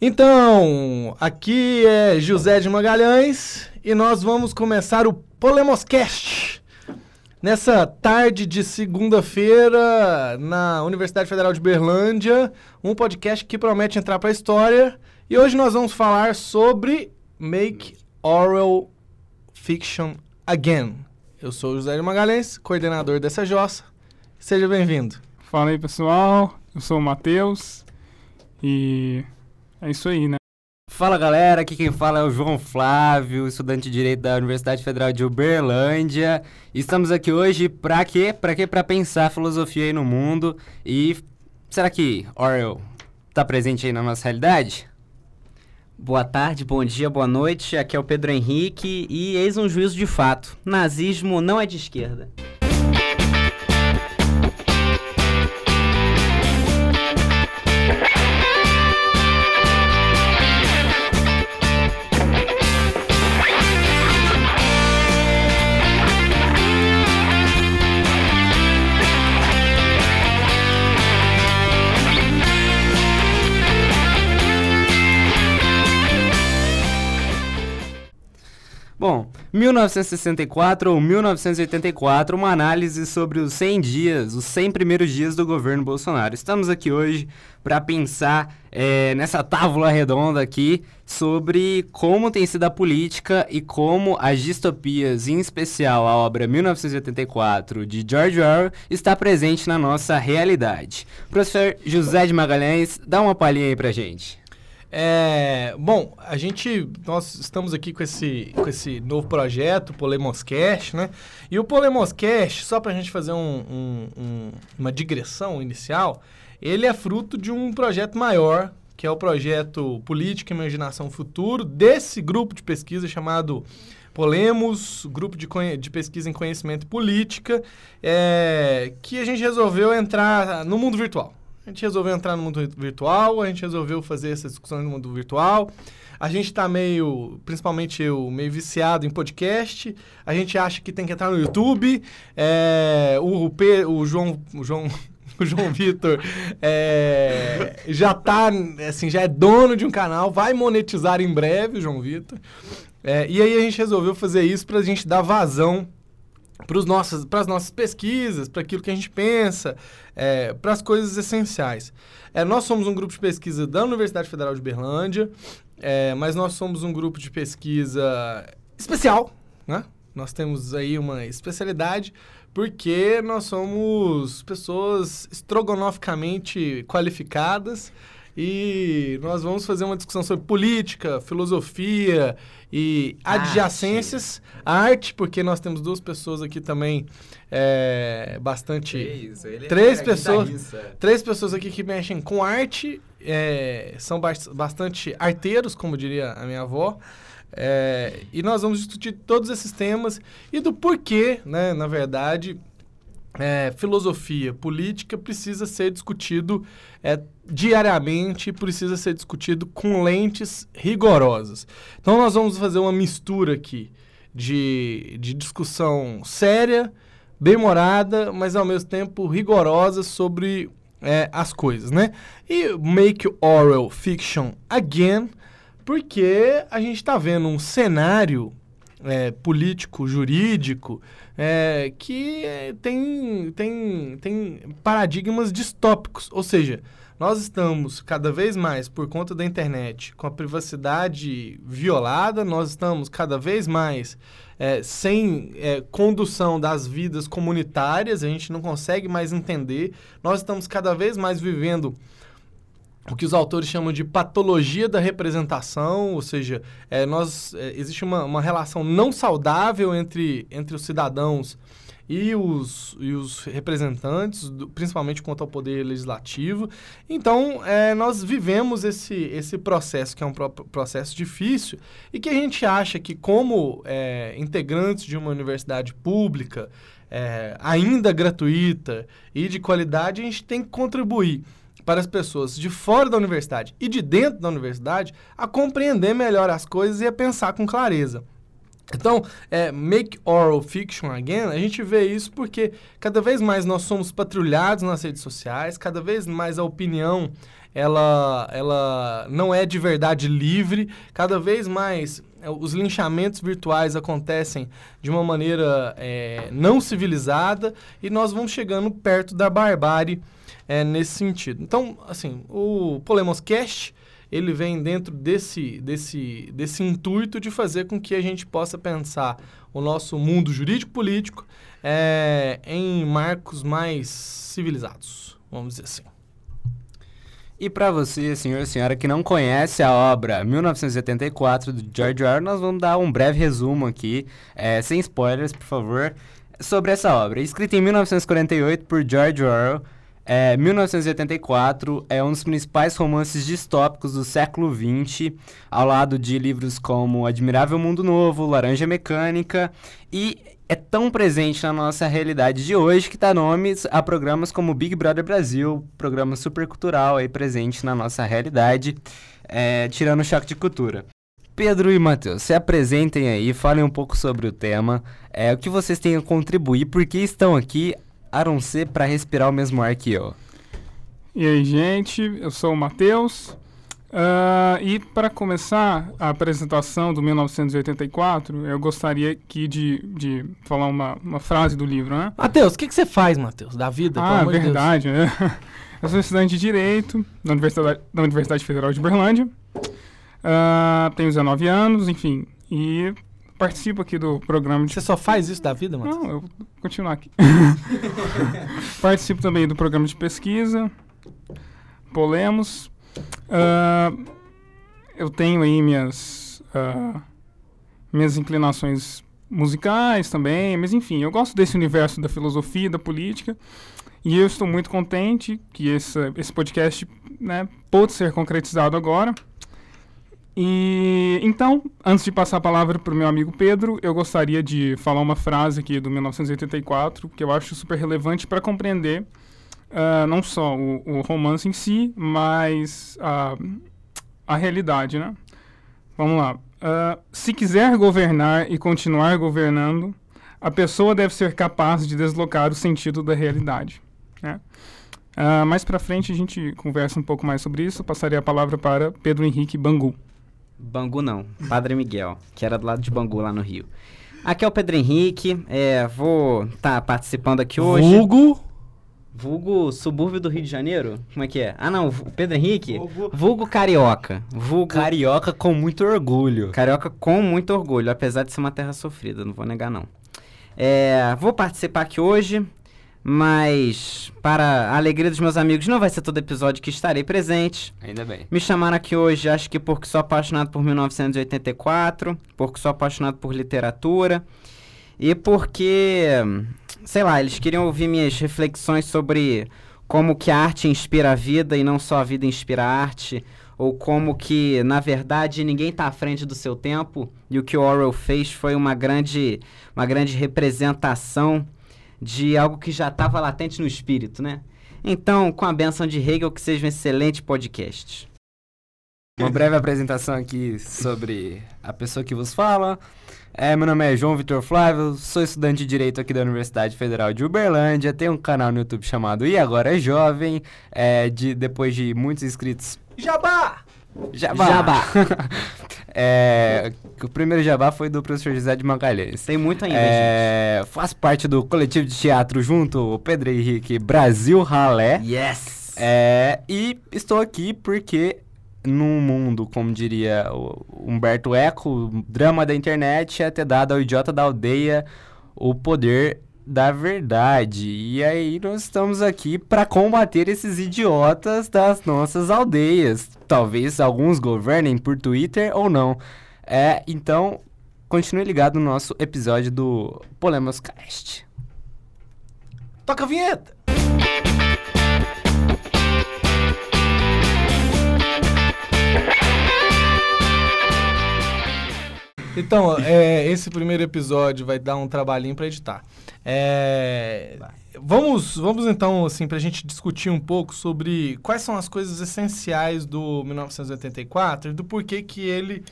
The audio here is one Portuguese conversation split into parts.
Então, aqui é José de Magalhães e nós vamos começar o Polemoscast. Nessa tarde de segunda-feira, na Universidade Federal de Berlândia, um podcast que promete entrar para a história. E hoje nós vamos falar sobre Make Oral Fiction Again. Eu sou o José de Magalhães, coordenador dessa jossa. Seja bem-vindo. Fala aí, pessoal. Eu sou o Matheus e é isso aí, né? Fala galera, aqui quem fala é o João Flávio, estudante de Direito da Universidade Federal de Uberlândia. Estamos aqui hoje para quê? Para quê? Para pensar filosofia aí no mundo e será que Orwell está presente aí na nossa realidade? Boa tarde, bom dia, boa noite. Aqui é o Pedro Henrique e eis um juízo de fato. Nazismo não é de esquerda. 1964 ou 1984, uma análise sobre os 100 dias, os 100 primeiros dias do governo Bolsonaro. Estamos aqui hoje para pensar é, nessa tábula redonda aqui sobre como tem sido a política e como as distopias, em especial a obra 1984 de George Orwell, está presente na nossa realidade. Professor José de Magalhães, dá uma palhinha aí pra gente. É, bom, a gente, nós estamos aqui com esse, com esse novo projeto, o Polemoscast, né? E o Polemoscast, só para a gente fazer um, um, um, uma digressão inicial, ele é fruto de um projeto maior, que é o projeto Política, Imaginação, Futuro, desse grupo de pesquisa chamado Polemos, grupo de, de pesquisa em conhecimento e política, é, que a gente resolveu entrar no mundo virtual. A gente resolveu entrar no mundo virtual, a gente resolveu fazer essas discussões no mundo virtual. A gente está meio, principalmente eu, meio viciado em podcast. A gente acha que tem que entrar no YouTube. É, o, P, o João, o João, o João Vitor é, já tá, assim, já é dono de um canal, vai monetizar em breve, o João Vitor. É, e aí a gente resolveu fazer isso para a gente dar vazão para as nossas, pesquisas, para aquilo que a gente pensa, é, para as coisas essenciais. É, nós somos um grupo de pesquisa da Universidade Federal de Berlândia, é, mas nós somos um grupo de pesquisa especial, né? Nós temos aí uma especialidade porque nós somos pessoas estrogonoficamente qualificadas e nós vamos fazer uma discussão sobre política, filosofia e arte. adjacências, arte, porque nós temos duas pessoas aqui também é, bastante três, é três pessoas, três pessoas aqui que mexem com arte, é, são bastante arteiros, como diria a minha avó. É, e nós vamos discutir todos esses temas e do porquê, né, na verdade, é, filosofia política precisa ser discutido é, diariamente, precisa ser discutido com lentes rigorosas. Então, nós vamos fazer uma mistura aqui de, de discussão séria, demorada, mas ao mesmo tempo rigorosa sobre é, as coisas, né? E make oral fiction again, porque a gente está vendo um cenário é, político, jurídico, é, que tem, tem, tem paradigmas distópicos. Ou seja, nós estamos cada vez mais, por conta da internet, com a privacidade violada, nós estamos cada vez mais é, sem é, condução das vidas comunitárias, a gente não consegue mais entender, nós estamos cada vez mais vivendo o que os autores chamam de patologia da representação, ou seja, é, nós, é, existe uma, uma relação não saudável entre, entre os cidadãos e os, e os representantes, do, principalmente quanto ao poder legislativo. Então, é, nós vivemos esse, esse processo, que é um pro, processo difícil, e que a gente acha que, como é, integrantes de uma universidade pública, é, ainda gratuita e de qualidade, a gente tem que contribuir para as pessoas de fora da universidade e de dentro da universidade a compreender melhor as coisas e a pensar com clareza. Então, é, make oral fiction again, a gente vê isso porque cada vez mais nós somos patrulhados nas redes sociais, cada vez mais a opinião ela, ela não é de verdade livre, cada vez mais é, os linchamentos virtuais acontecem de uma maneira é, não civilizada e nós vamos chegando perto da barbárie é, nesse sentido. Então, assim, o Polemoscast ele vem dentro desse, desse, desse intuito de fazer com que a gente possa pensar o nosso mundo jurídico-político é, em marcos mais civilizados, vamos dizer assim. E para você, senhor e senhora que não conhece a obra 1984 do George Orwell, nós vamos dar um breve resumo aqui, é, sem spoilers, por favor, sobre essa obra. Escrita em 1948 por George Orwell, é, 1984 é um dos principais romances distópicos do século XX, ao lado de livros como Admirável Mundo Novo, Laranja Mecânica, e é tão presente na nossa realidade de hoje que dá nomes a programas como Big Brother Brasil, programa supercultural aí presente na nossa realidade, é, tirando o choque de cultura. Pedro e Matheus, se apresentem aí, falem um pouco sobre o tema, é, o que vocês têm a contribuir, por que estão aqui, Para respirar o mesmo ar que eu. E aí, gente, eu sou o Matheus. Uh, e para começar a apresentação do 1984, eu gostaria aqui de, de falar uma, uma frase do livro, né? Matheus, o que, que você faz, Matheus, da vida? Ah, verdade. De eu sou estudante de Direito na Universidade, na Universidade Federal de Berlândia. Uh, tenho 19 anos, enfim, e participo aqui do programa. De... Você só faz isso da vida, Matheus? Não, eu vou continuar aqui. participo também do programa de pesquisa, Polemos. Uh, eu tenho aí minhas, uh, minhas inclinações musicais também, mas enfim, eu gosto desse universo da filosofia, da política, e eu estou muito contente que esse, esse podcast né, pôde ser concretizado agora. E então, antes de passar a palavra para o meu amigo Pedro, eu gostaria de falar uma frase aqui do 1984 que eu acho super relevante para compreender uh, não só o, o, romance em si, mas a, realidade, né? Vamos lá. Uh, se quiser governar e continuar governando, a pessoa deve ser capaz de deslocar o sentido da realidade. Né? Uh, mais para frente a gente conversa um pouco mais sobre isso. Passaria a palavra para Pedro Henrique Bangu. Bangu não, Padre Miguel, que era do lado de Bangu lá no Rio. Aqui é o Pedro Henrique, é, vou estar tá participando aqui hoje. Vulgo? Vulgo subúrbio do Rio de Janeiro? Como é que é? Ah não, Pedro Henrique? Vulgo, vulgo carioca. Vulgo... Carioca com muito orgulho. Carioca com muito orgulho, apesar de ser uma terra sofrida, não vou negar não. É, vou participar aqui hoje mas, para a alegria dos meus amigos, não vai ser todo episódio que estarei presente. Ainda bem. Me chamaram aqui hoje, acho que porque sou apaixonado por 1984, porque sou apaixonado por literatura e porque, sei lá, eles queriam ouvir minhas reflexões sobre como que a arte inspira a vida e não só a vida inspira a arte, ou como que, na verdade, ninguém está à frente do seu tempo e o que o Orwell fez foi uma grande, uma grande representação de algo que já estava latente no espírito, né? Então, com a benção de Hegel, que seja um excelente podcast. Uma breve apresentação aqui sobre a pessoa que vos fala. É, meu nome é João Vitor Flávio, sou estudante de Direito aqui da Universidade Federal de Uberlândia, tenho um canal no YouTube chamado E Agora é Jovem, é, de, depois de muitos inscritos... Jabá! Jabá! Jabá! É, o primeiro jabá foi do professor José de Magalhães. Tem muito ainda, é, gente. Faz parte do coletivo de teatro junto, o Pedro Henrique Brasil Ralé. Yes! É, e estou aqui porque num mundo, como diria Humberto Eco, drama da internet é ter dado ao idiota da aldeia o poder da verdade. E aí nós estamos aqui para combater esses idiotas das nossas aldeias. Talvez alguns governem por Twitter ou não. É, então continue ligado no nosso episódio do Polemos Cast. Toca a vinheta. Então, é, esse primeiro episódio vai dar um trabalhinho para editar. É, vamos, vamos então, assim, para a gente discutir um pouco sobre quais são as coisas essenciais do 1984 e do porquê que ele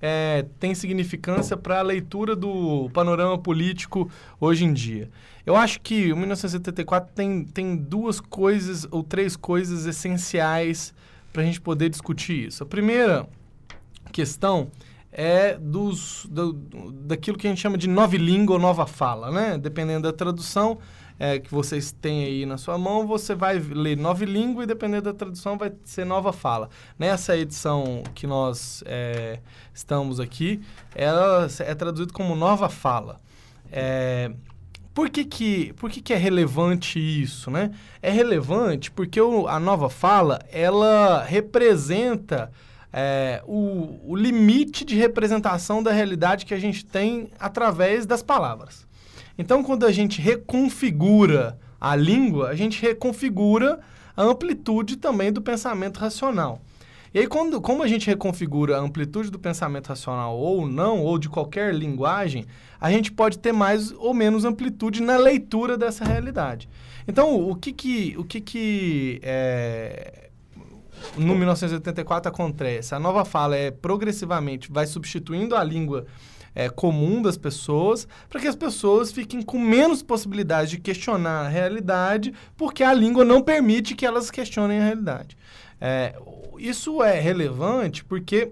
é, tem significância para a leitura do panorama político hoje em dia. Eu acho que o 1974 tem, tem duas coisas ou três coisas essenciais para a gente poder discutir isso. A primeira questão é dos, do, daquilo que a gente chama de nova língua ou nova fala, né? Dependendo da tradução é, que vocês têm aí na sua mão, você vai ler nova língua e dependendo da tradução vai ser nova fala. Nessa edição que nós é, estamos aqui, ela é traduzida como nova fala. É, por que, que, por que, que é relevante isso, né? É relevante porque o, a nova fala, ela representa é, o, o limite de representação da realidade que a gente tem através das palavras. Então, quando a gente reconfigura a língua, a gente reconfigura a amplitude também do pensamento racional. E aí, quando, como a gente reconfigura a amplitude do pensamento racional ou não, ou de qualquer linguagem, a gente pode ter mais ou menos amplitude na leitura dessa realidade. Então, o que que, o que, que é, no 1984 acontece? A nova fala é progressivamente, vai substituindo a língua é, comum das pessoas, para que as pessoas fiquem com menos possibilidade de questionar a realidade, porque a língua não permite que elas questionem a realidade. É, isso é relevante porque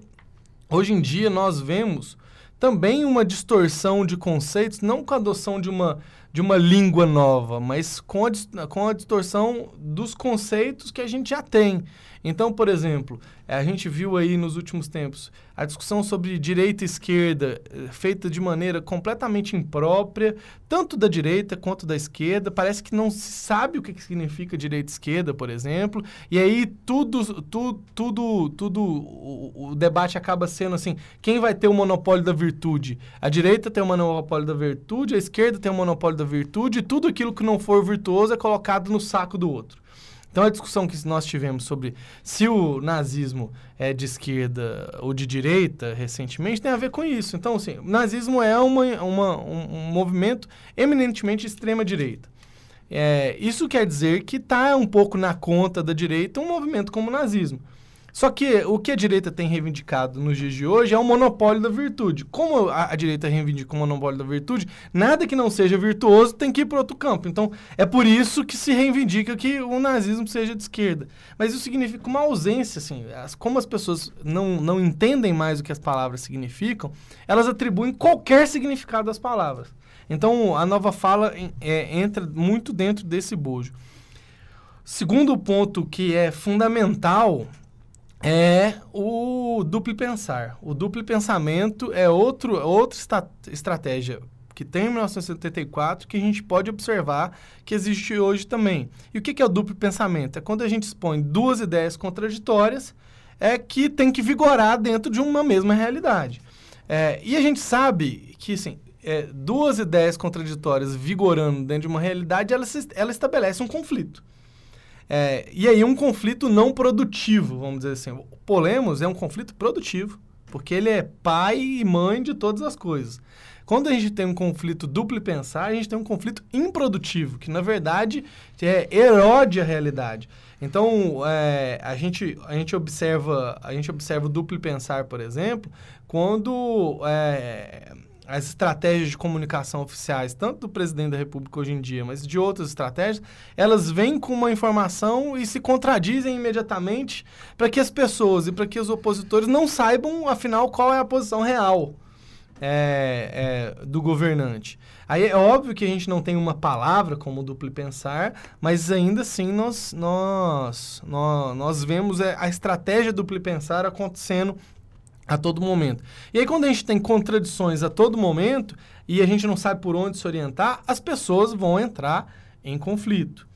hoje em dia nós vemos também uma distorção de conceitos, não com a adoção de uma, de uma língua nova, mas com a, com a distorção dos conceitos que a gente já tem. Então, por exemplo, a gente viu aí nos últimos tempos a discussão sobre direita e esquerda eh, feita de maneira completamente imprópria, tanto da direita quanto da esquerda. Parece que não se sabe o que significa direita e esquerda, por exemplo. E aí tudo, tudo, tudo, tudo o, o debate acaba sendo assim: quem vai ter o monopólio da virtude? A direita tem o monopólio da virtude, a esquerda tem o monopólio da virtude, e tudo aquilo que não for virtuoso é colocado no saco do outro. Então, a discussão que nós tivemos sobre se o nazismo é de esquerda ou de direita, recentemente, tem a ver com isso. Então, assim, o nazismo é uma, uma um, movimento eminentemente extrema-direita. É, isso quer dizer que está um pouco na conta da direita um movimento como o nazismo. Só que o que a direita tem reivindicado nos dias de hoje é o monopólio da virtude. Como a, a direita reivindica o monopólio da virtude, nada que não seja virtuoso tem que ir para outro campo. Então, é por isso que se reivindica que o nazismo seja de esquerda. Mas isso significa uma ausência, assim. As, como as pessoas não, não entendem mais o que as palavras significam, elas atribuem qualquer significado às palavras. Então, a nova fala é, entra muito dentro desse bojo. Segundo ponto que é fundamental é o duplo pensar. O duplo pensamento é outro, outra estratégia que tem em 1974 que a gente pode observar que existe hoje também. E o que é o duplo pensamento? É quando a gente expõe duas ideias contraditórias é que tem que vigorar dentro de uma mesma realidade. É, e a gente sabe que, assim, é, duas ideias contraditórias vigorando dentro de uma realidade, ela, se, ela estabelece um conflito. É, e aí um conflito não produtivo, vamos dizer assim. O Polemos é um conflito produtivo, porque ele é pai e mãe de todas as coisas. Quando a gente tem um conflito duplo pensar, a gente tem um conflito improdutivo, que na verdade é, erode a realidade. Então, é, a, gente, a, gente observa, a gente observa o duplo pensar, por exemplo, quando é, as estratégias de comunicação oficiais, tanto do presidente da República hoje em dia, mas de outras estratégias, elas vêm com uma informação e se contradizem imediatamente para que as pessoas e para que os opositores não saibam, afinal, qual é a posição real é, é, do governante. Aí é óbvio que a gente não tem uma palavra como duplo pensar, mas ainda assim nós, nós, nós, nós vemos a estratégia duplo pensar acontecendo a todo momento. E aí, quando a gente tem contradições a todo momento e a gente não sabe por onde se orientar, as pessoas vão entrar em conflito.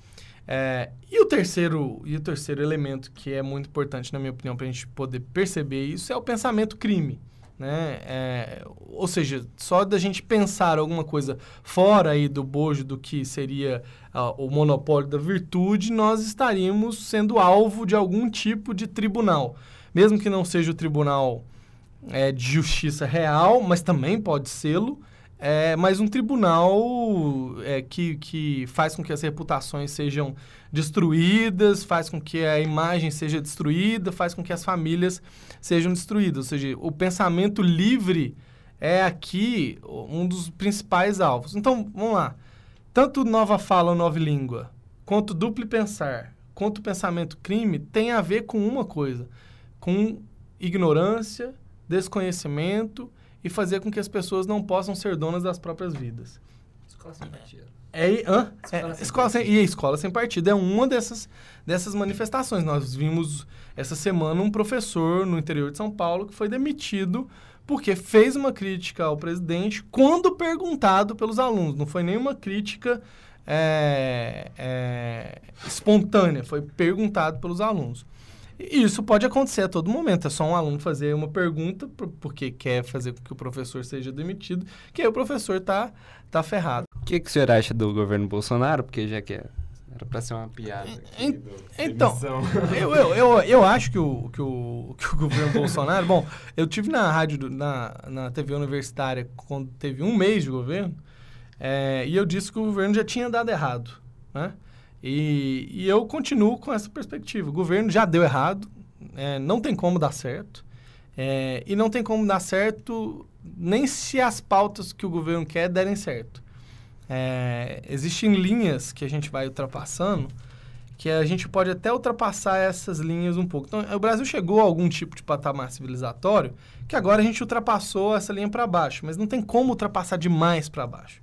É, e, o terceiro, e o terceiro elemento que é muito importante, na minha opinião, para a gente poder perceber isso é o pensamento crime. Né? É, ou seja, só da gente pensar alguma coisa fora aí do bojo do que seria uh, o monopólio da virtude, nós estaríamos sendo alvo de algum tipo de tribunal. Mesmo que não seja o tribunal é, de justiça real, mas também pode sê-lo, é, mas um tribunal é, que, que faz com que as reputações sejam destruídas, faz com que a imagem seja destruída, faz com que as famílias sejam destruídas. Ou seja, o pensamento livre é aqui um dos principais alvos. Então, vamos lá. Tanto nova fala ou nova língua, quanto duplo pensar, quanto pensamento crime, tem a ver com uma coisa, com ignorância, desconhecimento e fazer com que as pessoas não possam ser donas das próprias vidas. Escola sem partido. É, hã? Escola É, sem escola sem, e a escola sem partido é uma dessas, dessas manifestações. Nós vimos essa semana um professor no interior de São Paulo que foi demitido porque fez uma crítica ao presidente quando perguntado pelos alunos. Não foi nenhuma crítica é, é, espontânea, foi perguntado pelos alunos. E isso pode acontecer a todo momento. É só um aluno fazer uma pergunta por- porque quer fazer com que o professor seja demitido, que aí o professor tá, tá ferrado. O que, que o senhor acha do governo Bolsonaro? Porque já que é- era pra ser uma piada. aqui do- então. Eu, eu, eu, eu acho que o, que, o, que o governo Bolsonaro. Bom, eu tive na rádio, na, na TV universitária, quando teve um mês de governo, é, e eu disse que o governo já tinha dado errado. Né? E, e eu continuo com essa perspectiva. O governo já deu errado, é, não tem como dar certo, é, e não tem como dar certo nem se as pautas que o governo quer derem certo. É, existem linhas que a gente vai ultrapassando que a gente pode até ultrapassar essas linhas um pouco. Então, o Brasil chegou a algum tipo de patamar civilizatório que agora a gente ultrapassou essa linha para baixo, mas não tem como ultrapassar demais para baixo.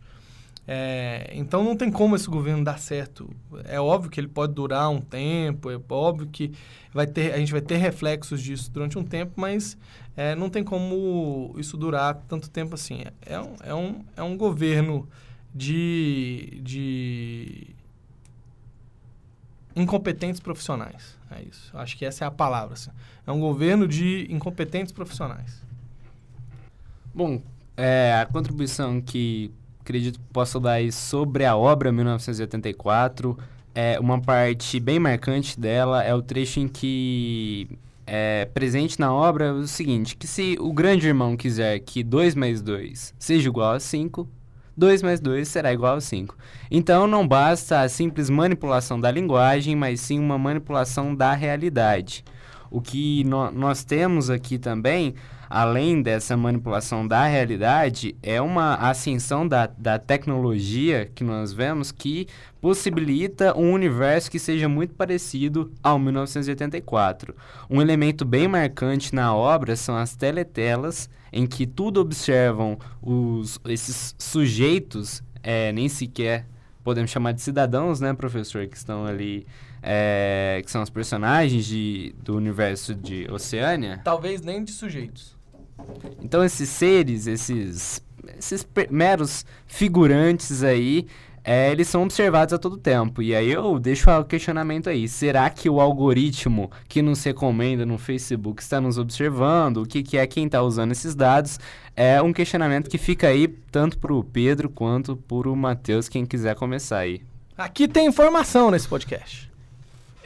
É, então, não tem como esse governo dar certo. É óbvio que ele pode durar um tempo, é óbvio que vai ter, a gente vai ter reflexos disso durante um tempo, mas é, não tem como isso durar tanto tempo assim. É um, é um, é um governo de, de incompetentes profissionais. É isso. Acho que essa é a palavra. assim. É um governo de incompetentes profissionais. Bom, é, a contribuição que acredito que posso dar aí sobre a obra 1984, é, uma parte bem marcante dela é o trecho em que é presente na obra o seguinte, que se o grande irmão quiser que 2 mais 2 seja igual a 5, 2 mais 2 será igual a 5. Então não basta a simples manipulação da linguagem, mas sim uma manipulação da realidade. O que no- nós temos aqui também, além dessa manipulação da realidade, é uma ascensão da, da tecnologia que nós vemos que possibilita um universo que seja muito parecido ao 1984. Um elemento bem marcante na obra são as teletelas, em que tudo observam os, esses sujeitos, é, nem sequer podemos chamar de cidadãos, né, professor, que estão ali, é, que são os personagens de, do universo de Oceânia. Talvez nem de sujeitos. Então esses seres, esses, esses meros figurantes aí, é, eles são observados a todo tempo. E aí eu deixo o questionamento aí. Será que o algoritmo que nos recomenda no Facebook está nos observando? O que, que é quem está usando esses dados? É um questionamento que fica aí tanto para o Pedro quanto para o Matheus, quem quiser começar aí. Aqui tem informação nesse podcast.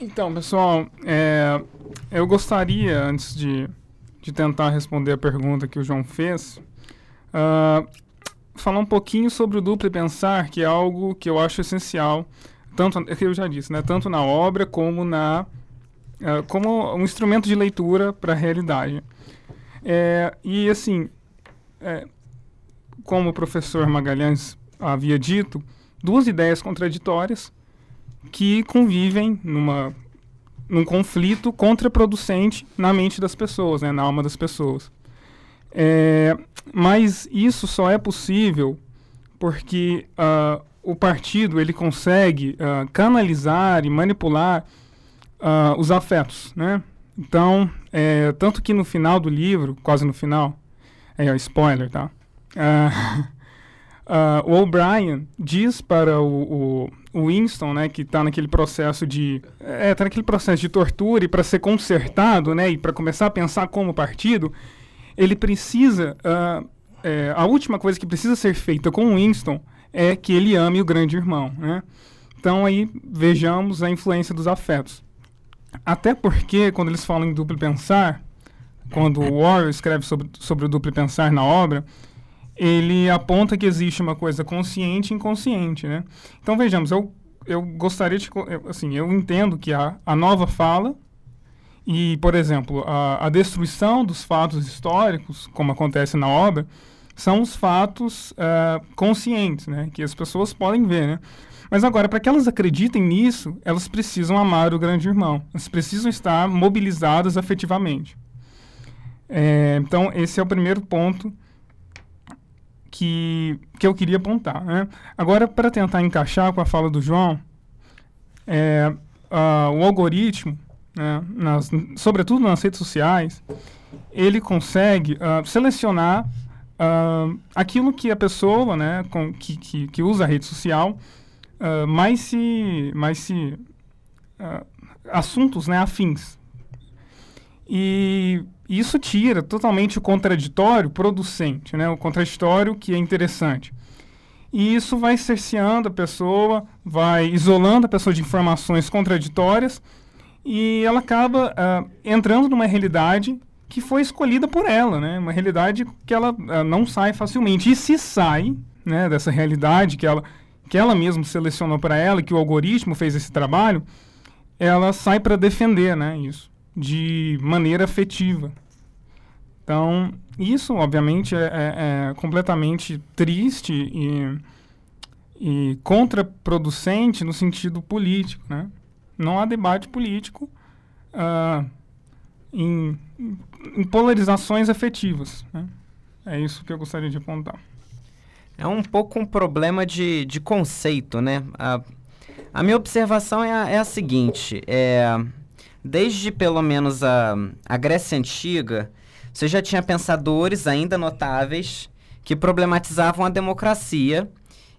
Então, pessoal, é, eu gostaria, antes de, de tentar responder a pergunta que o João fez, ah, falar um pouquinho sobre o duplo pensar, que é algo que eu acho essencial, tanto, é que eu já disse, né, tanto na obra como na ah, como um instrumento de leitura para a realidade. É, e assim, é, como o professor Magalhães havia dito, duas ideias contraditórias que convivem numa, num conflito contraproducente na mente das pessoas, né, na alma das pessoas. É, mas isso só é possível porque ah, o partido ele consegue ah, canalizar e manipular ah, os afetos, né? Então, é, tanto que no final do livro, quase no final, é spoiler, tá? O O'Brien diz para o, o, o Winston, né, que está naquele processo de, é, tá naquele processo de tortura e para ser consertado, né, e para começar a pensar como partido, ele precisa, ah, é, a última coisa que precisa ser feita com o Winston é que ele ame o grande irmão, né? Então aí vejamos a influência dos afetos. Até porque quando eles falam em duplo pensar, quando o Orwell escreve sobre, sobre o duplo pensar na obra, ele aponta que existe uma coisa consciente e inconsciente, né? Então vejamos, eu, eu gostaria de, assim, eu entendo que a, a nova fala e, por exemplo, a, a destruição dos fatos históricos, como acontece na obra, são os fatos uh, conscientes, né? Que as pessoas podem ver, né? Mas agora, para que elas acreditem nisso, elas precisam amar o grande irmão. Elas precisam estar mobilizadas afetivamente. É, então, esse é o primeiro ponto que, que eu queria apontar. Né? Agora, para tentar encaixar com a fala do João, é, uh, o algoritmo, né, nas, sobretudo nas redes sociais, ele consegue uh, selecionar uh, aquilo que a pessoa né, com, que, que, que usa a rede social uh, mais se, mais se assuntos né, afins. E isso tira totalmente o contraditório producente, né, o contraditório que é interessante. E isso vai cerceando a pessoa, vai isolando a pessoa de informações contraditórias e ela acaba uh, entrando numa realidade que foi escolhida por ela, né? Uma realidade que ela uh, não sai facilmente. E se sai né, dessa realidade que ela que ela mesma selecionou para ela, que o algoritmo fez esse trabalho, ela sai para defender né, isso, de maneira afetiva. Então, isso, obviamente, é, é, é completamente triste e, e contraproducente no sentido político. Né? Não há debate político uh, em, em, polarizações afetivas. Né? É isso que eu gostaria de apontar. É um pouco um problema de, de conceito, né? A, a minha observação é a, é a seguinte: é, desde pelo menos a, a Grécia Antiga, você já tinha pensadores ainda notáveis que problematizavam a democracia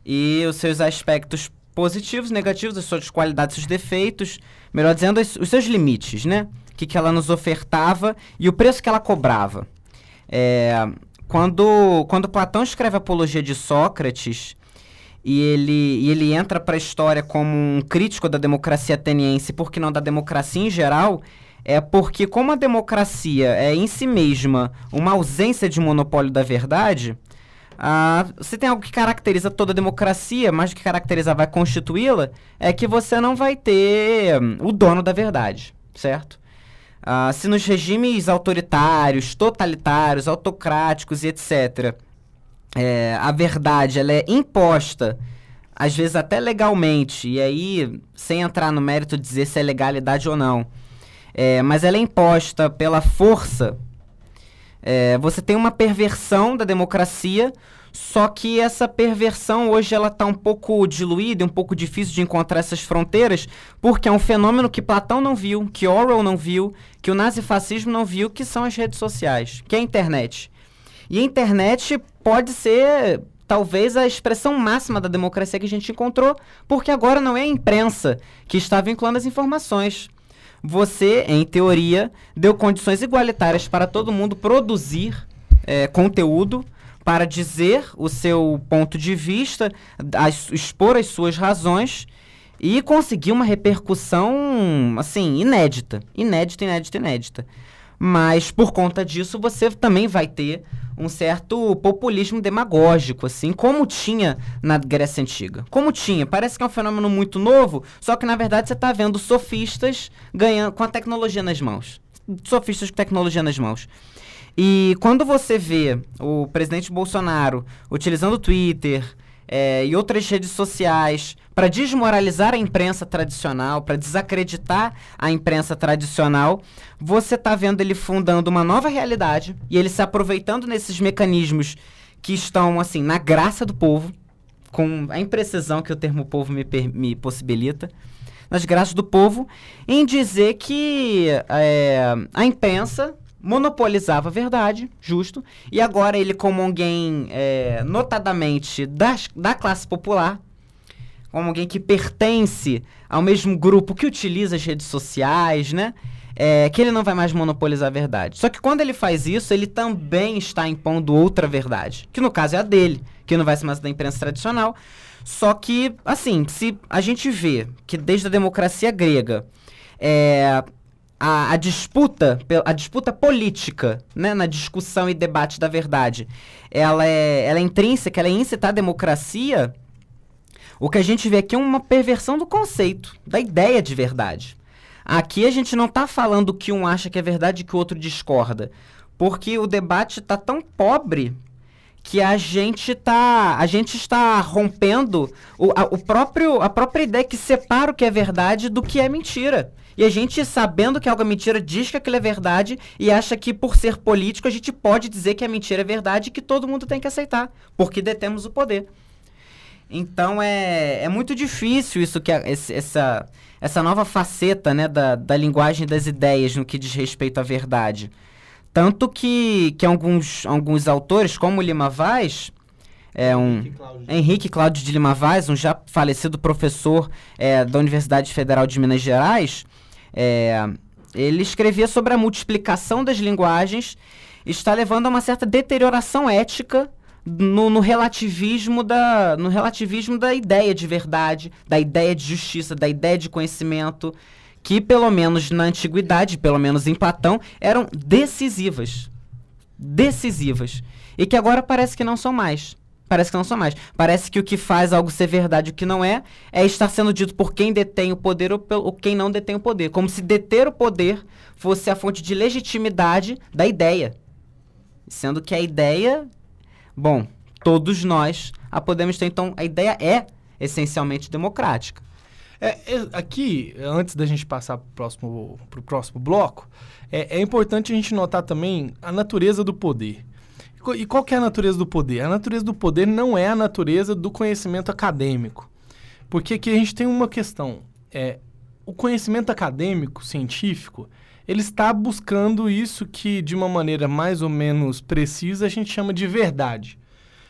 e os seus aspectos positivos, negativos, as suas qualidades, seus defeitos, melhor dizendo, os, os seus limites, né? O que, que ela nos ofertava e o preço que ela cobrava. É, quando, quando Platão escreve a Apologia de Sócrates, e ele, e ele entra para a história como um crítico da democracia ateniense, por que não da democracia em geral, é porque, como a democracia é em si mesma uma ausência de monopólio da verdade, ah, tem algo que caracteriza toda democracia, mas que caracteriza vai constituí-la, é que você não vai ter hum, o dono da verdade, certo? Uh, se nos regimes autoritários, totalitários, autocráticos e etc., é, a verdade ela é imposta, às vezes até legalmente, e aí, sem entrar no mérito de dizer se é legalidade ou não, é, mas ela é imposta pela força, é, você tem uma perversão da democracia só que essa perversão hoje ela está um pouco diluída, um pouco difícil de encontrar essas fronteiras, porque é um fenômeno que Platão não viu, que Orwell não viu, que o nazifascismo não viu, que são as redes sociais, que é a internet. E a internet pode ser talvez a expressão máxima da democracia que a gente encontrou, porque agora não é a imprensa que está vinculando as informações. Você, em teoria, deu condições igualitárias para todo mundo produzir é, conteúdo para dizer o seu ponto de vista, as, expor as suas razões e conseguir uma repercussão, assim, inédita. Inédita, inédita, inédita. Mas por conta disso você também vai ter um certo populismo demagógico, assim, como tinha na Grécia Antiga. Como tinha. Parece que é um fenômeno muito novo, só que na verdade você está vendo sofistas ganhando com a tecnologia nas mãos. Sofistas com tecnologia nas mãos. E quando você vê o presidente Bolsonaro utilizando o Twitter é, e outras redes sociais para desmoralizar a imprensa tradicional, para desacreditar a imprensa tradicional, você está vendo ele fundando uma nova realidade e ele se aproveitando nesses mecanismos que estão assim na graça do povo, com a imprecisão que o termo povo me, me possibilita, nas graças do povo, em dizer que é, a imprensa monopolizava a verdade, justo, e agora ele, como alguém é, notadamente das, da classe popular, como alguém que pertence ao mesmo grupo que utiliza as redes sociais, né? É, que ele não vai mais monopolizar a verdade. Só que quando ele faz isso, ele também está impondo outra verdade, que no caso é a dele, que não vai ser mais da imprensa tradicional. Só que, assim, se a gente vê que desde a democracia grega, é, a, a disputa, a disputa política, né, na discussão e debate da verdade, ela é, ela é intrínseca, ela é íncita à democracia, o que a gente vê aqui é uma perversão do conceito, da ideia de verdade. Aqui a gente não está falando que um acha que é verdade e que o outro discorda, porque o debate está tão pobre que a gente tá a gente está rompendo o, a, o próprio a própria ideia que separa o que é verdade do que é mentira. E a gente, sabendo que algo é mentira, diz que aquilo é verdade e acha que, por ser político, a gente pode dizer que a mentira é verdade e que todo mundo tem que aceitar, porque detemos o poder. Então é, é muito difícil isso que a- esse- essa, essa nova faceta né, da, da linguagem das ideias no que diz respeito à verdade. Tanto que, que alguns, alguns autores, como Lima Vaz, é um Henrique Cláudio de Lima Vaz, um já falecido professor é, da Universidade Federal de Minas Gerais, é, ele escrevia sobre a multiplicação das linguagens está levando a uma certa deterioração ética no, no relativismo da, no relativismo da ideia de verdade, da ideia de justiça, da ideia de conhecimento, que pelo menos na antiguidade, pelo menos em Platão, eram decisivas. Decisivas. E que agora parece que não são mais. Parece que não são mais. Parece que o que faz algo ser verdade e o que não é, é estar sendo dito por quem detém o poder ou, pelo, ou quem não detém o poder. Como se deter o poder fosse a fonte de legitimidade da ideia. Sendo que a ideia, bom, todos nós a podemos ter. Então, a ideia é essencialmente democrática. É, é, aqui, antes da gente passar para o próximo, próximo bloco, é, é importante a gente notar também a natureza do poder. E qual que é a natureza do poder? A natureza do poder não é a natureza do conhecimento acadêmico. Porque aqui a gente tem uma questão. É, o conhecimento acadêmico, científico, ele está buscando isso que, de uma maneira mais ou menos precisa, a gente chama de verdade.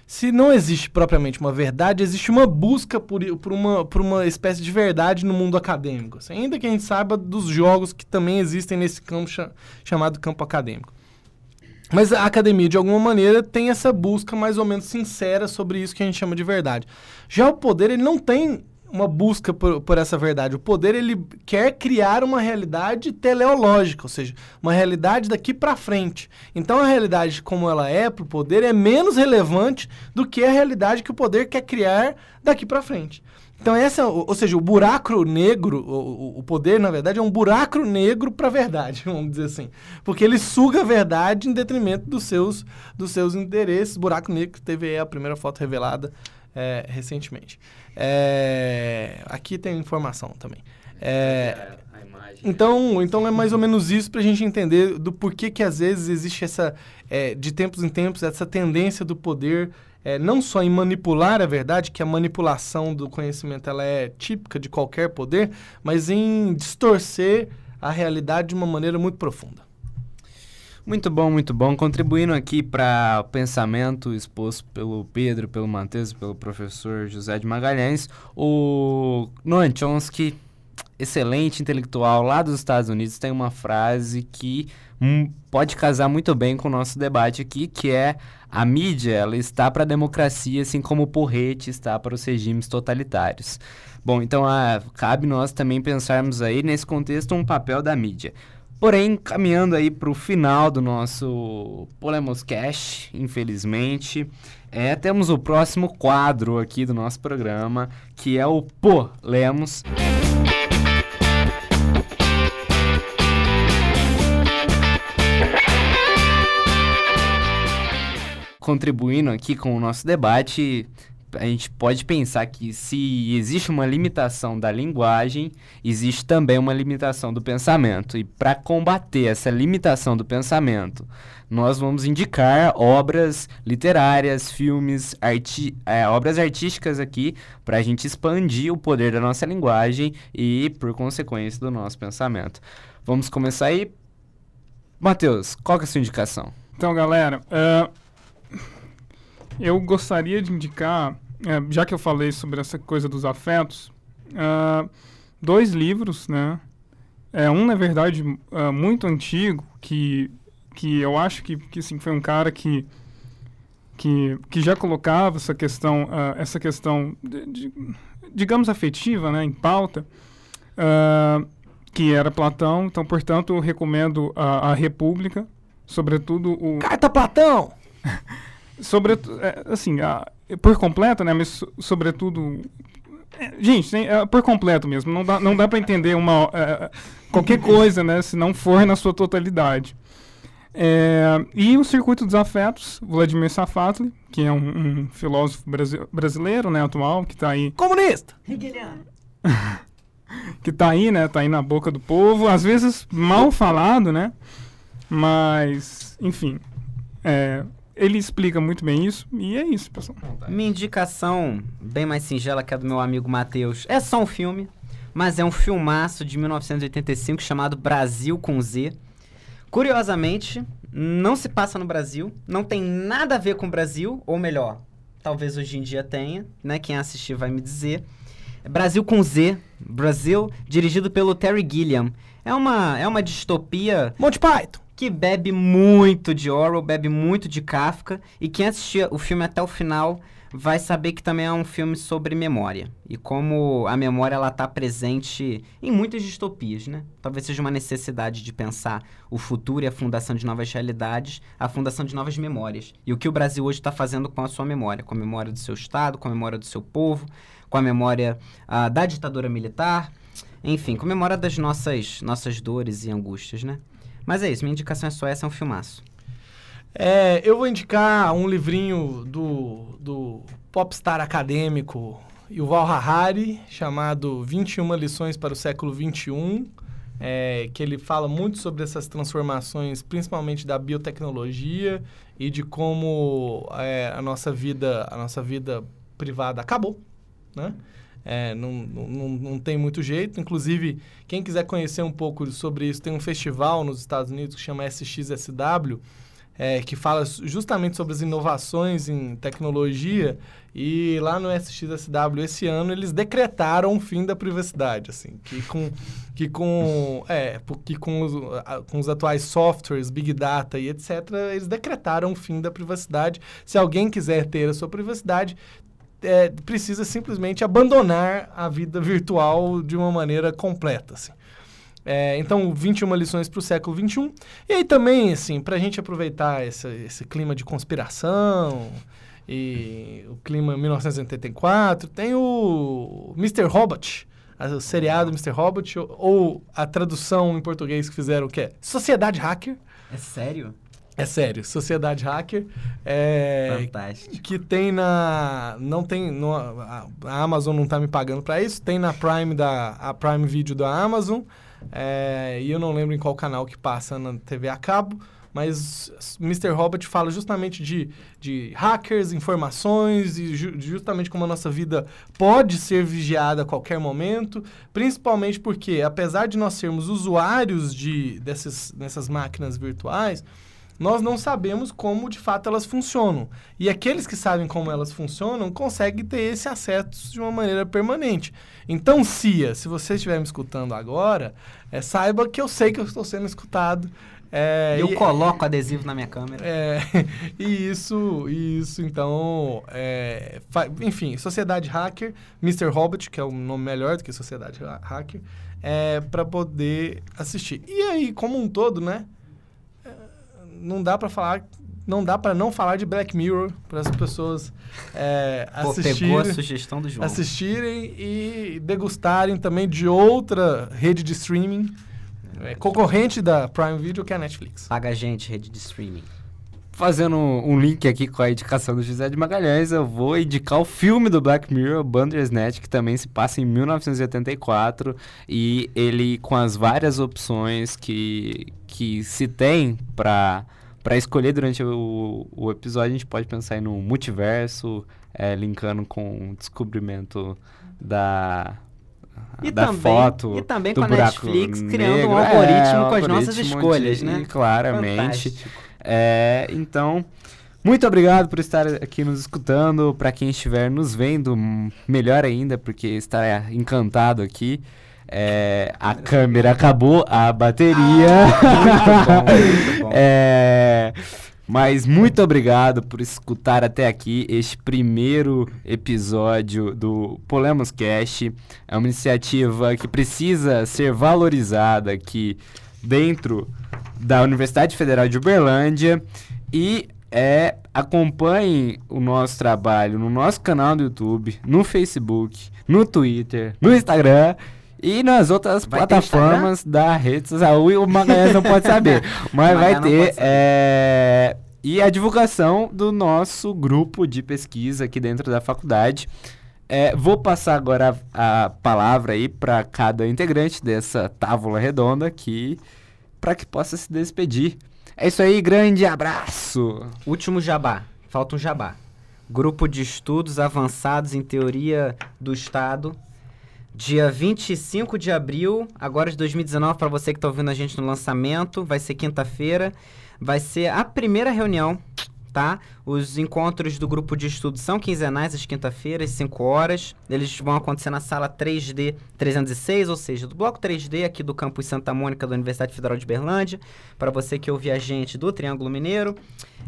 Se não existe propriamente uma verdade, existe uma busca por, por, uma, por uma espécie de verdade no mundo acadêmico. ainda que a gente saiba dos jogos que também existem nesse campo cha- chamado campo acadêmico. Mas a academia, de alguma maneira, tem essa busca mais ou menos sincera sobre isso que a gente chama de verdade. Já o poder, ele não tem uma busca por, por essa verdade. O poder, ele quer criar uma realidade teleológica, ou seja, uma realidade daqui para frente. Então, a realidade como ela é para o poder é menos relevante do que a realidade que o poder quer criar daqui para frente. Então, essa, ou ou seja, o buraco negro, o, o- poder, na verdade, é um buraco negro para a verdade, vamos dizer assim. Porque ele suga a verdade em detrimento dos seus, dos seus interesses. Buraco negro que teve aí a primeira foto revelada é, recentemente. É, aqui tem informação também. É, então, então é mais ou menos isso para a gente entender do porquê que às vezes existe essa, é, de tempos em tempos, essa tendência do poder é, não só em manipular a verdade, que a manipulação do conhecimento ela é típica de qualquer poder, mas em distorcer a realidade de uma maneira muito profunda. Muito bom, muito bom. Contribuindo aqui para o pensamento exposto pelo Pedro, pelo Matheus, pelo professor José de Magalhães, o Noam Chomsky, excelente intelectual lá dos Estados Unidos, tem uma frase que pode casar muito bem com o nosso debate aqui, que é a mídia ela está para a democracia, assim como o porrete está para os regimes totalitários. Bom, então ah, cabe nós também pensarmos aí nesse contexto um papel da mídia. Porém, caminhando aí para o final do nosso Polemos Cash, infelizmente, é, temos o próximo quadro aqui do nosso programa, que é o Polemos. Contribuindo aqui com o nosso debate, a gente pode pensar que se existe uma limitação da linguagem, existe também uma limitação do pensamento. E para combater essa limitação do pensamento, nós vamos indicar obras literárias, filmes, arti é, obras artísticas aqui, para a gente expandir o poder da nossa linguagem e, por consequência, do nosso pensamento. Vamos começar aí. Matheus, qual é a sua indicação? Então, galera, é, eu gostaria de indicar, é, já que eu falei sobre essa coisa dos afetos, é, dois livros, né? É, um, na verdade, é, muito antigo, que, que eu acho que, que assim, foi um cara que, que, que já colocava essa questão, é, essa questão de- de- digamos, afetiva, né, em pauta, é, que era Platão. Então, portanto, eu recomendo a, a República, sobretudo o. Carta Platão! Sobretudo, é, assim, a, por completo, né? Mas so- sobretudo. é, gente, tem- é, por completo mesmo. Não dá, não dá para entender uma, é, qualquer coisa, né? Se não for na sua totalidade. É, e o Circuito dos Afetos, Vladimir Safatli, que é um, um filósofo brasi- brasileiro, né, atual, que está aí Comunista! que tá aí, né? Tá aí na boca do povo, às vezes mal falado, né? Mas, enfim, é, ele explica muito bem isso e é isso, pessoal. Minha indicação, bem mais singela que a do meu amigo Matheus, é só um filme, mas é um filmaço de 1985 chamado Brasil com Z. Curiosamente, não se passa no Brasil, não tem nada a ver com o Brasil, ou melhor, talvez hoje em dia tenha, né? Quem assistir vai me dizer. É Brasil com Z, Brasil, dirigido pelo Terry Gilliam. É uma, é uma distopia Monty Python! Que bebe muito de Orwell, bebe muito de Kafka, e quem assistir o filme até o final vai saber que também é um filme sobre memória. E como a memória ela tá presente em muitas distopias, né? Talvez seja uma necessidade de pensar o futuro e a fundação de novas realidades, a fundação de novas memórias. E o que o Brasil hoje está fazendo com a sua memória, com a memória do seu estado, com a memória do seu povo, com a memória ah, da ditadura militar, enfim, com a memória das nossas nossas dores e angústias, né? Mas é isso, minha indicação é só essa, é um filmaço. É, eu vou indicar um livrinho do, do popstar acadêmico Yuval Harari, chamado 21 lições para o século XXI, é, que ele fala muito sobre essas transformações, principalmente da biotecnologia e de como é, a nossa vida, a nossa vida privada acabou, né? É, não, não, não tem muito jeito. Inclusive, quem quiser conhecer um pouco sobre isso, tem um festival nos Estados Unidos que chama SXSW, é, que fala justamente sobre as inovações em tecnologia. E lá no SXSW esse ano eles decretaram o fim da privacidade, assim, que com que com é, porque com os, com os atuais softwares, big data e etc, eles decretaram o fim da privacidade. Se alguém quiser ter a sua privacidade, é, precisa simplesmente abandonar a vida virtual de uma maneira completa, assim. É, então, 21 lições para o século XXI. E aí também, assim, para a gente aproveitar esse, esse clima de conspiração e o clima 1984, tem o Mr. Robot, o seriado Mr. Robot, ou, ou a tradução em português que fizeram, que é Sociedade Hacker. É sério? É sério, Sociedade Hacker. É, Fantástico. que tem na não tem no, a, a Amazon não tá me pagando para isso tem na Prime da a Prime Video da Amazon é, e eu não lembro em qual canal que passa na TV a cabo mas Mr. Robot fala justamente de, de hackers, informações e ju- justamente como a nossa vida pode ser vigiada a qualquer momento, principalmente porque, apesar de nós sermos usuários de, dessas, dessas máquinas virtuais, nós não sabemos como de fato elas funcionam. E aqueles que sabem como elas funcionam conseguem ter esse acesso de uma maneira permanente. Então, Cia, se você estiver me escutando agora, é, saiba que eu sei que eu estou sendo escutado. É, Eu e- coloco adesivo na minha câmera. é, e isso, isso então, é, fa- enfim, Sociedade Hacker, Mr. Robot, que é um nome melhor do que Sociedade Ha- Hacker, é, para poder assistir. E aí, como um todo, né, não dá para falar, não dá para não falar de Black Mirror para as pessoas é, Pô, pegou a assistirem, sugestão do João. assistirem e degustarem também de outra rede de streaming é, concorrente da Prime Video, que é a Netflix. Paga a gente, rede de streaming. Fazendo um link aqui com a indicação do José de Magalhães, eu vou indicar o filme do Black Mirror, Bandersnatch, que também se passa em 1984 e ele com as várias opções que, que se tem para para escolher durante o, o episódio, a gente pode pensar aí no multiverso, é, linkando com o descobrimento da, E da também- foto, e também do com a Netflix criando um negro. algoritmo É, com as nossas algoritmo escolhas, de- né? Claramente. Fantástico. É, então, muito obrigado por estar aqui nos escutando. Para quem estiver nos vendo, melhor ainda, porque está encantado aqui. É, a câmera acabou, a bateria. Muito bom, muito bom. É, Mas muito obrigado por escutar até aqui este primeiro episódio do Polemos Cast. É uma iniciativa que precisa ser valorizada aqui dentro da Universidade Federal de Uberlândia e é acompanhem o nosso trabalho no nosso canal do YouTube, no Facebook, no Twitter, no Instagram e nas outras Vai plataformas da rede social. O Magalhães não pode saber, mas vai ter é, e a divulgação do nosso grupo de pesquisa aqui dentro da faculdade. É, vou passar agora a, a palavra aí para cada integrante dessa tábua redonda aqui, para que possa se despedir. É isso aí, grande abraço! Último jabá. Falta um jabá. Grupo de Estudos Avançados em Teoria do Estado. Dia 25 de abril, agora de 2019, para você que está ouvindo a gente no lançamento, vai ser quinta-feira. Vai ser a primeira reunião, tá? Os encontros do grupo de estudos são quinzenais, às quinta-feiras, 5 horas. Eles vão acontecer na sala 3D 306, ou seja, do bloco 3D aqui do campus Santa Mônica da Universidade Federal de Berlândia. Para você que ouve a gente do Triângulo Mineiro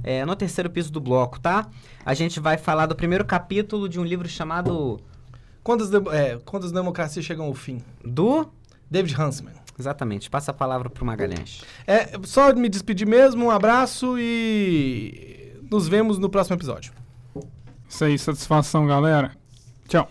é, no terceiro piso do bloco, tá? A gente vai falar do primeiro capítulo de um livro chamado Quando as, de- é, quando as democracias chegam ao fim? do. David Huntsman. Exatamente, passa a palavra pro Magalhães. É, só me despedir mesmo, um abraço e nos vemos no próximo episódio. Isso aí, satisfação, galera. Tchau.